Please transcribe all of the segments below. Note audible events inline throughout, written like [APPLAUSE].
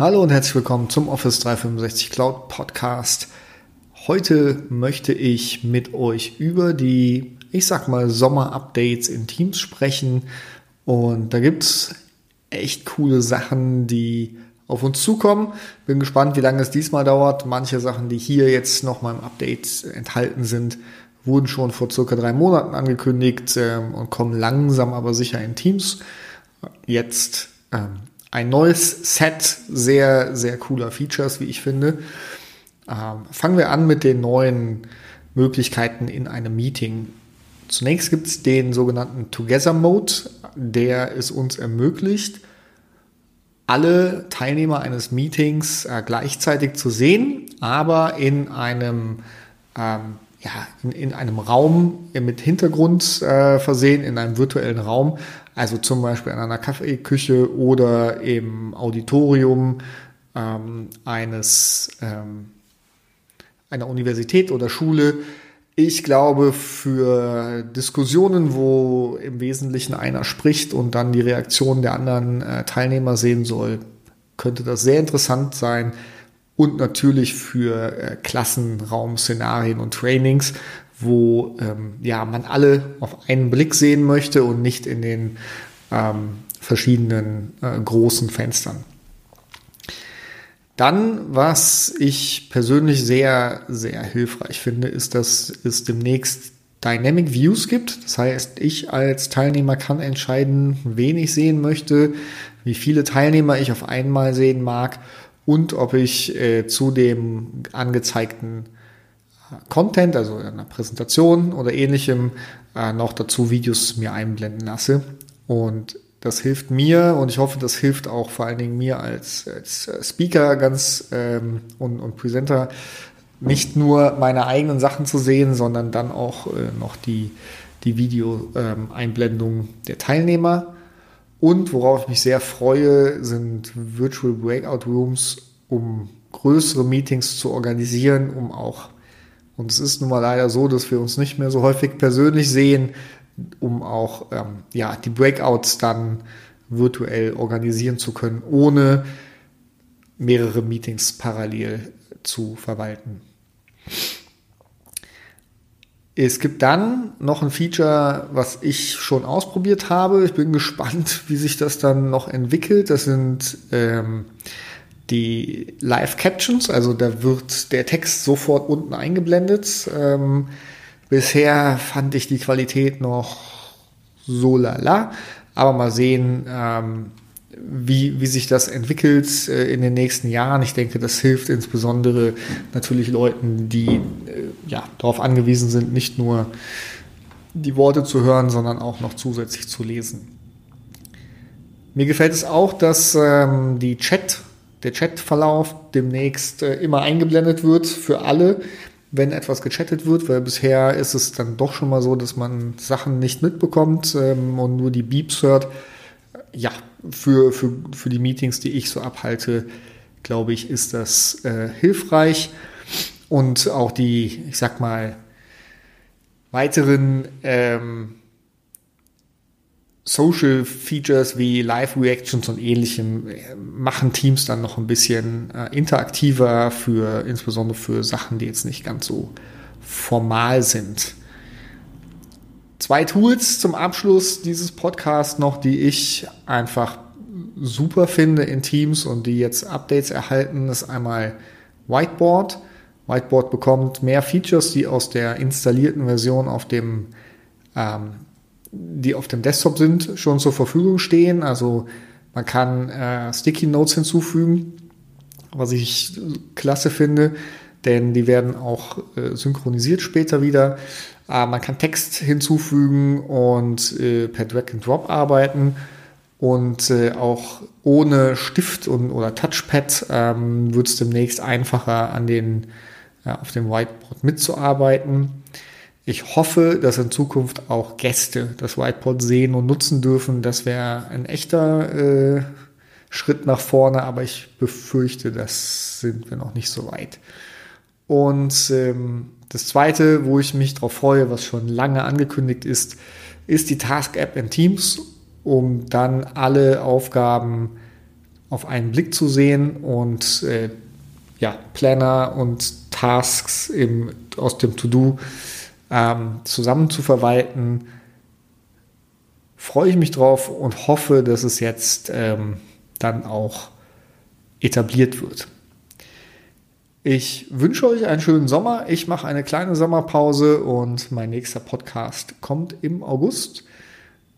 Hallo und herzlich willkommen zum Office 365 Cloud Podcast. Heute möchte ich mit euch über die, ich sag mal, Sommer-Updates in Teams sprechen. Und da gibt's echt coole Sachen, die auf uns zukommen. Bin gespannt, wie lange es diesmal dauert. Manche Sachen, die hier jetzt noch mal im Update enthalten sind, wurden schon vor circa drei Monaten angekündigt ähm, und kommen langsam aber sicher in Teams. Jetzt ähm, ein neues Set sehr, sehr cooler Features, wie ich finde. Ähm, fangen wir an mit den neuen Möglichkeiten in einem Meeting. Zunächst gibt es den sogenannten Together Mode, der es uns ermöglicht, alle Teilnehmer eines Meetings äh, gleichzeitig zu sehen, aber in einem ähm, ja, in, in einem Raum mit Hintergrund äh, versehen, in einem virtuellen Raum, also zum Beispiel in einer Kaffeeküche oder im Auditorium ähm, eines ähm, einer Universität oder Schule. Ich glaube, für Diskussionen, wo im Wesentlichen einer spricht und dann die Reaktion der anderen äh, Teilnehmer sehen soll, könnte das sehr interessant sein und natürlich für äh, Klassenraum-Szenarien und Trainings, wo ähm, ja, man alle auf einen Blick sehen möchte und nicht in den ähm, verschiedenen äh, großen Fenstern. Dann, was ich persönlich sehr, sehr hilfreich finde, ist, dass es demnächst Dynamic Views gibt. Das heißt, ich als Teilnehmer kann entscheiden, wen ich sehen möchte, wie viele Teilnehmer ich auf einmal sehen mag und ob ich äh, zu dem angezeigten Content, also einer Präsentation oder ähnlichem, äh, noch dazu Videos mir einblenden lasse. Und das hilft mir und ich hoffe, das hilft auch vor allen Dingen mir als, als äh, Speaker ganz ähm, und, und Presenter, nicht nur meine eigenen Sachen zu sehen, sondern dann auch äh, noch die, die Video-Einblendung ähm, der Teilnehmer. Und worauf ich mich sehr freue, sind Virtual Breakout Rooms, um größere Meetings zu organisieren, um auch, und es ist nun mal leider so, dass wir uns nicht mehr so häufig persönlich sehen, um auch ähm, ja, die Breakouts dann virtuell organisieren zu können, ohne mehrere Meetings parallel zu verwalten. Es gibt dann noch ein Feature, was ich schon ausprobiert habe. Ich bin [LAUGHS] gespannt, wie sich das dann noch entwickelt. Das sind ähm, die Live Captions, also da wird der Text sofort unten eingeblendet. Ähm, bisher fand ich die Qualität noch so lala, aber mal sehen, ähm, wie, wie sich das entwickelt äh, in den nächsten Jahren. Ich denke, das hilft insbesondere natürlich Leuten, die äh, ja, darauf angewiesen sind, nicht nur die Worte zu hören, sondern auch noch zusätzlich zu lesen. Mir gefällt es auch, dass ähm, die Chat, der Chatverlauf demnächst äh, immer eingeblendet wird für alle, wenn etwas gechattet wird, weil bisher ist es dann doch schon mal so, dass man Sachen nicht mitbekommt ähm, und nur die Beeps hört. Ja, für, für, für die Meetings, die ich so abhalte, glaube ich, ist das äh, hilfreich. Und auch die, ich sag mal, weiteren ähm, Social Features wie Live Reactions und ähnlichem äh, machen Teams dann noch ein bisschen äh, interaktiver für, insbesondere für Sachen, die jetzt nicht ganz so formal sind. Zwei Tools zum Abschluss dieses Podcasts noch, die ich einfach super finde in Teams und die jetzt Updates erhalten, ist einmal Whiteboard. Whiteboard bekommt mehr Features, die aus der installierten Version auf dem, ähm, die auf dem Desktop sind, schon zur Verfügung stehen. Also man kann äh, Sticky Notes hinzufügen, was ich klasse finde, denn die werden auch äh, synchronisiert später wieder. Äh, man kann Text hinzufügen und äh, per Drag and Drop arbeiten und äh, auch ohne Stift und, oder Touchpad ähm, wird es demnächst einfacher an den auf dem Whiteboard mitzuarbeiten. Ich hoffe, dass in Zukunft auch Gäste das Whiteboard sehen und nutzen dürfen. Das wäre ein echter äh, Schritt nach vorne, aber ich befürchte, das sind wir noch nicht so weit. Und ähm, das Zweite, wo ich mich darauf freue, was schon lange angekündigt ist, ist die Task-App in Teams, um dann alle Aufgaben auf einen Blick zu sehen und äh, ja, Planner und Tasks im, aus dem To-Do ähm, zusammen zu verwalten. Freue ich mich drauf und hoffe, dass es jetzt ähm, dann auch etabliert wird. Ich wünsche euch einen schönen Sommer. Ich mache eine kleine Sommerpause und mein nächster Podcast kommt im August.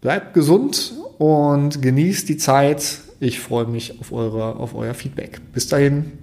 Bleibt gesund und genießt die Zeit. Ich freue mich auf, eure, auf euer Feedback. Bis dahin.